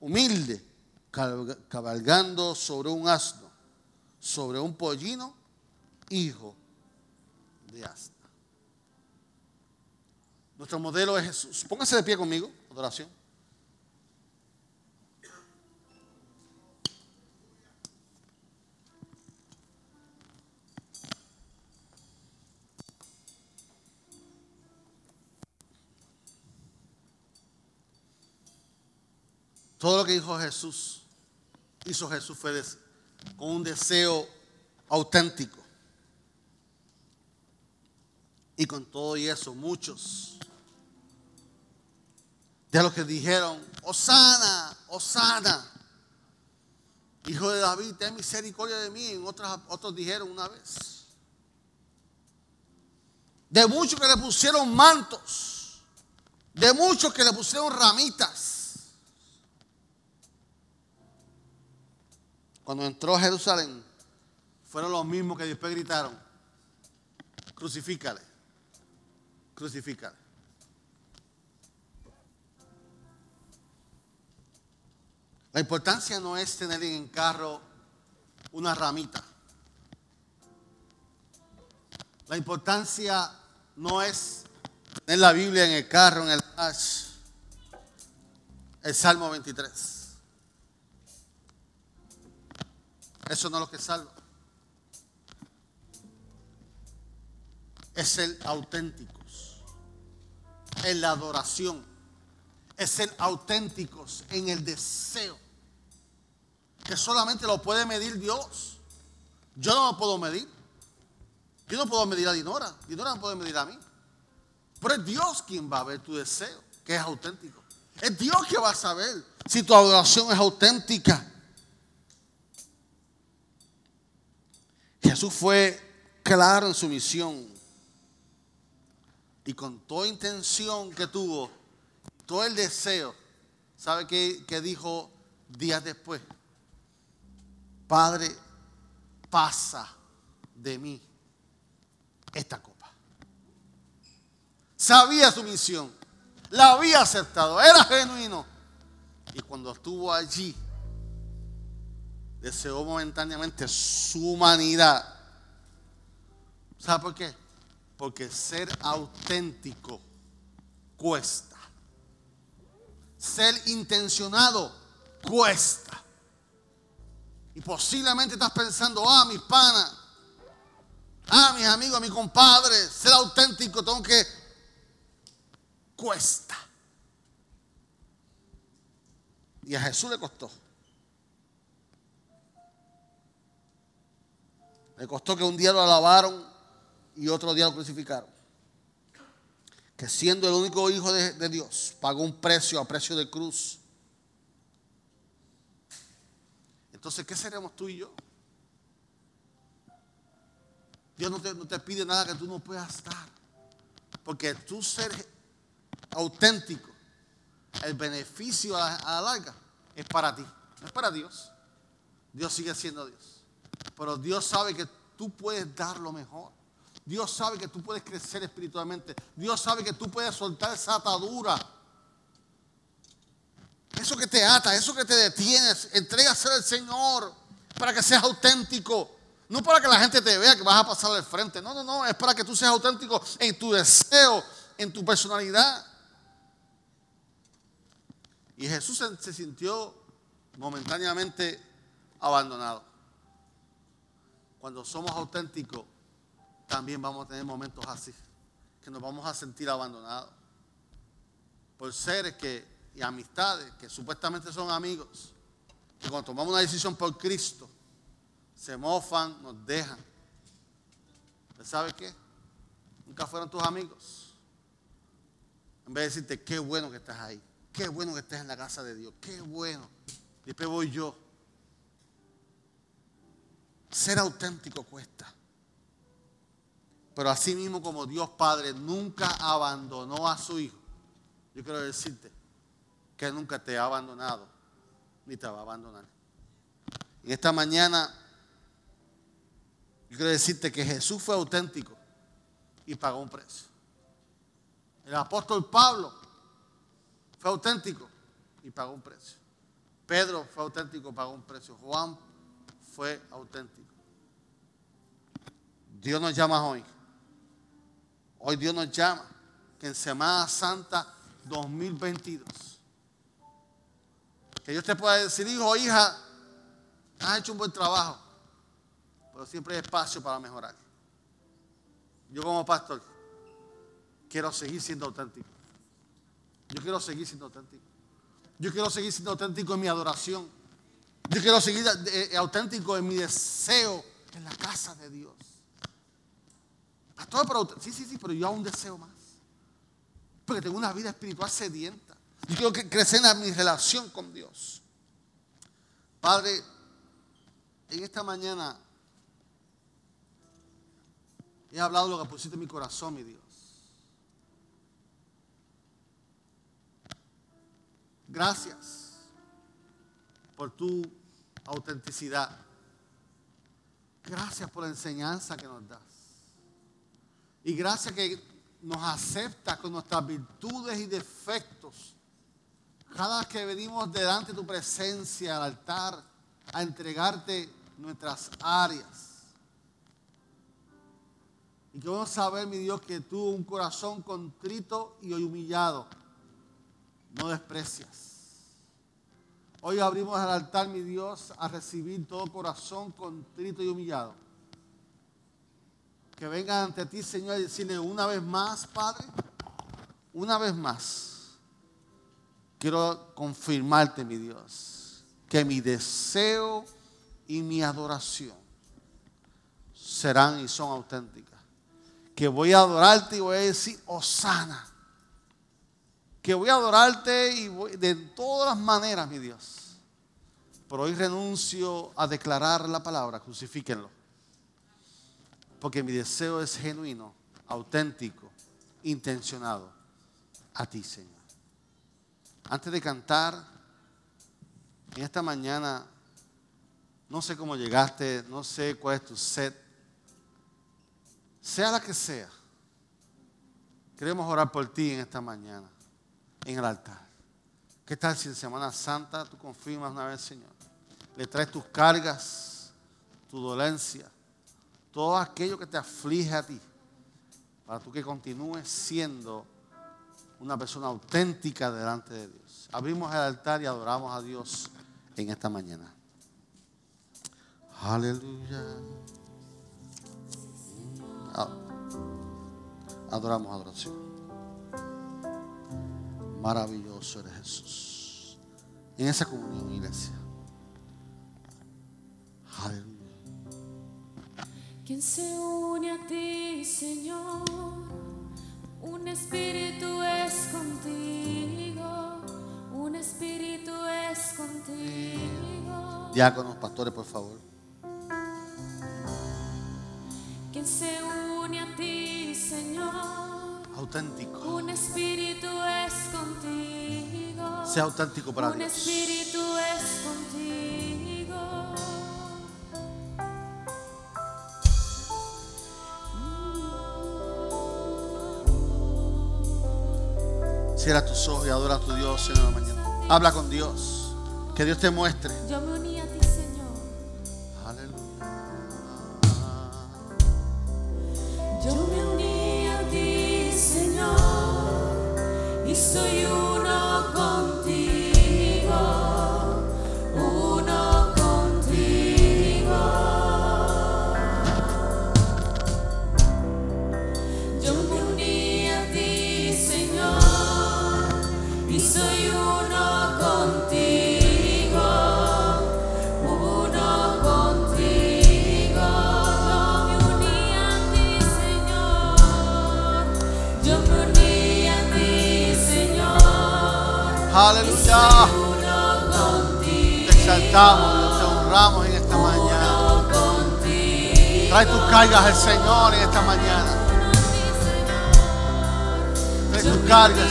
humilde cabalgando sobre un asno, sobre un pollino, hijo de asna. Nuestro modelo es Jesús. Póngase de pie conmigo, adoración. Todo lo que dijo Jesús hizo Jesús fue con un deseo auténtico. Y con todo y eso, muchos de los que dijeron, Osana, Osana, Hijo de David, ten misericordia de mí. Otros, otros dijeron una vez. De muchos que le pusieron mantos. De muchos que le pusieron ramitas. Cuando entró a Jerusalén, fueron los mismos que después gritaron, crucifícale, crucifícale. La importancia no es tener en el carro una ramita. La importancia no es tener la Biblia en el carro, en el dash. El Salmo 23. Eso no es lo que salva. Es el auténticos. En la adoración. Es ser auténticos en el deseo. Que solamente lo puede medir Dios. Yo no lo puedo medir. Yo no puedo medir a Dinora. Dinora no puede medir a mí. Pero es Dios quien va a ver tu deseo, que es auténtico. Es Dios que va a saber si tu adoración es auténtica. Jesús fue claro en su misión y con toda intención que tuvo, todo el deseo, ¿sabe qué, qué dijo días después? Padre, pasa de mí esta copa. Sabía su misión, la había aceptado, era genuino. Y cuando estuvo allí, deseó momentáneamente su humanidad. ¿Sabe por qué? Porque ser auténtico cuesta. Ser intencionado cuesta. Y posiblemente estás pensando, ah, mis panas, ah, mis amigos, mis compadres, ser auténtico tengo que cuesta. Y a Jesús le costó. Le costó que un día lo alabaron y otro día lo crucificaron. Que siendo el único hijo de, Dios, pagó un precio a precio de cruz. Entonces, ¿qué seremos tú y yo? Dios no te, no te pide nada que tú no puedas dar. Porque tú ser auténtico, el beneficio a la larga es para ti, no es para Dios. Dios sigue siendo Dios. Pero Dios sabe que tú puedes dar lo mejor. Dios sabe que tú puedes crecer espiritualmente. Dios sabe que tú puedes soltar esa atadura. Eso que te ata, eso que te detienes, entrégaselo al Señor para que seas auténtico. No para que la gente te vea que vas a pasar al frente. No, no, no. Es para que tú seas auténtico en tu deseo, en tu personalidad. Y Jesús se sintió momentáneamente abandonado cuando somos auténticos, también vamos a tener momentos así, que nos vamos a sentir abandonados por seres que, y amistades que supuestamente son amigos, que cuando tomamos una decisión por Cristo, se mofan, nos dejan. ¿Sabe qué? Nunca fueron tus amigos. En vez de decirte, qué bueno que estás ahí, qué bueno que estés en la casa de Dios, qué bueno. Después voy yo ser auténtico cuesta. Pero así mismo como Dios Padre nunca abandonó a su Hijo, yo quiero decirte que nunca te ha abandonado ni te va a abandonar. En esta mañana yo quiero decirte que Jesús fue auténtico y pagó un precio. El apóstol Pablo fue auténtico y pagó un precio. Pedro fue auténtico pagó un precio. Juan fue auténtico. Dios nos llama hoy. Hoy Dios nos llama que en Semana Santa 2022. Que Dios te pueda decir, hijo, hija, has hecho un buen trabajo, pero siempre hay espacio para mejorar. Yo como pastor quiero seguir siendo auténtico. Yo quiero seguir siendo auténtico. Yo quiero seguir siendo auténtico en mi adoración. Yo quiero seguir eh, eh, auténtico en mi deseo en la casa de Dios. Pastor, pero, sí, sí, sí, pero yo un deseo más. Porque tengo una vida espiritual sedienta. Yo quiero crecer en mi relación con Dios. Padre, en esta mañana he hablado lo que pusiste en mi corazón, mi Dios. Gracias por tu autenticidad. Gracias por la enseñanza que nos das. Y gracias que nos aceptas con nuestras virtudes y defectos. Cada que venimos delante de tu presencia al altar a entregarte nuestras áreas. Y que vamos a saber, mi Dios, que tú un corazón contrito y humillado no desprecias. Hoy abrimos el altar, mi Dios, a recibir todo corazón contrito y humillado. Que vengan ante ti, Señor, y decirle una vez más, Padre, una vez más, quiero confirmarte, mi Dios, que mi deseo y mi adoración serán y son auténticas. Que voy a adorarte y voy a decir, Osana que voy a adorarte y de todas las maneras, mi Dios. Pero hoy renuncio a declarar la palabra, crucifíquenlo. Porque mi deseo es genuino, auténtico, intencionado a ti, Señor. Antes de cantar, en esta mañana, no sé cómo llegaste, no sé cuál es tu sed, sea la que sea, queremos orar por ti en esta mañana en el altar. ¿Qué tal si en Semana Santa tú confirmas una vez, Señor? Le traes tus cargas, tu dolencia, todo aquello que te aflige a ti, para tú que continúes siendo una persona auténtica delante de Dios. Abrimos el altar y adoramos a Dios en esta mañana. Aleluya. Adoramos adoración. Maravilloso eres Jesús. En esa comunión, iglesia. Aleluya. Quien se une a ti, Señor, un espíritu es contigo, un espíritu es contigo. Diáconos, pastores, por favor. Quien se une a ti, Señor auténtico. Un espíritu es contigo. Sea auténtico para Un Dios. espíritu es contigo. Cierra tus ojos y adora a tu Dios en la mañana. Habla con Dios. Que Dios te muestre. Yo me uní a ti, Señor. Aleluya. Yo me uní a ti, Señor, y soy uno Te exaltamos, te honramos en esta mañana. Trae tus cargas al Señor en esta mañana. Trae tus cargas.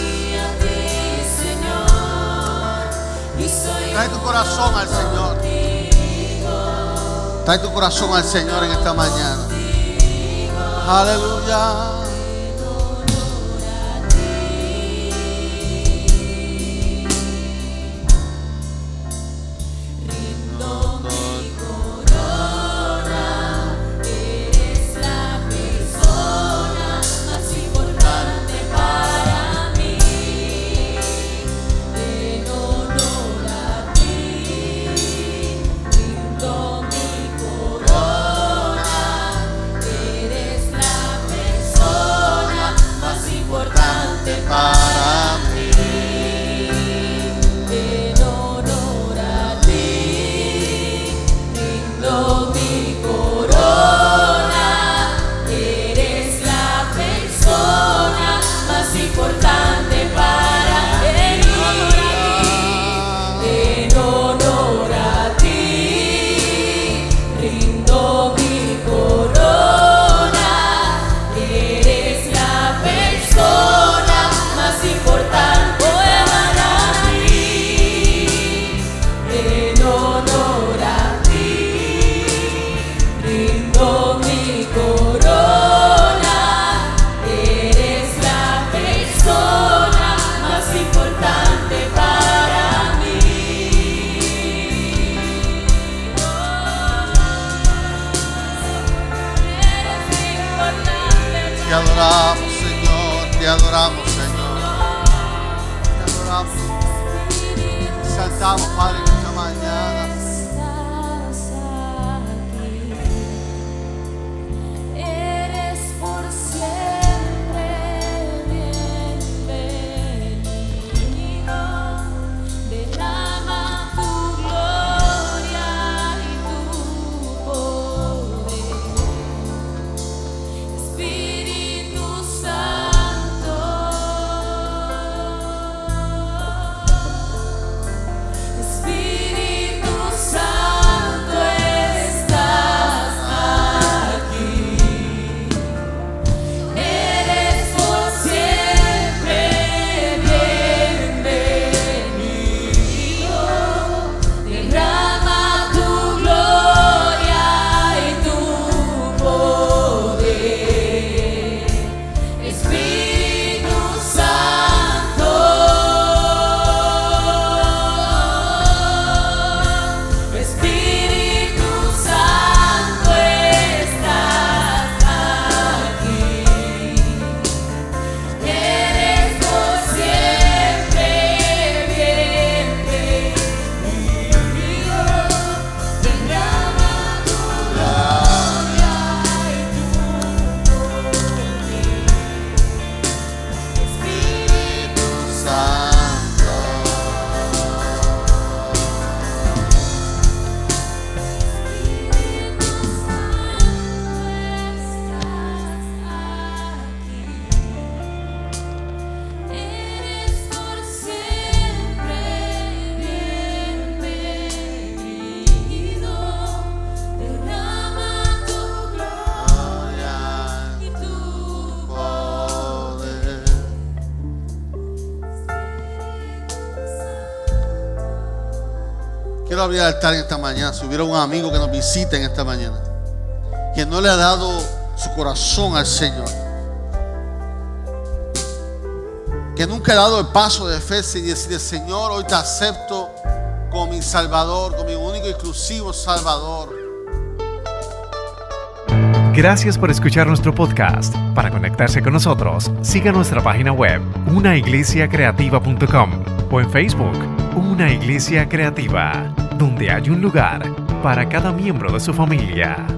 Trae tu corazón al Señor. Trae tu corazón al Señor en esta mañana. Aleluya. Altar en esta mañana. Si hubiera un amigo que nos visite en esta mañana, que no le ha dado su corazón al Señor, que nunca ha dado el paso de fe y decir, Señor, hoy te acepto como mi Salvador, como mi único y exclusivo Salvador. Gracias por escuchar nuestro podcast. Para conectarse con nosotros, siga nuestra página web, unaiglesiacreativa.com o en Facebook, Una Iglesia Creativa, donde hay un lugar para cada miembro de su familia.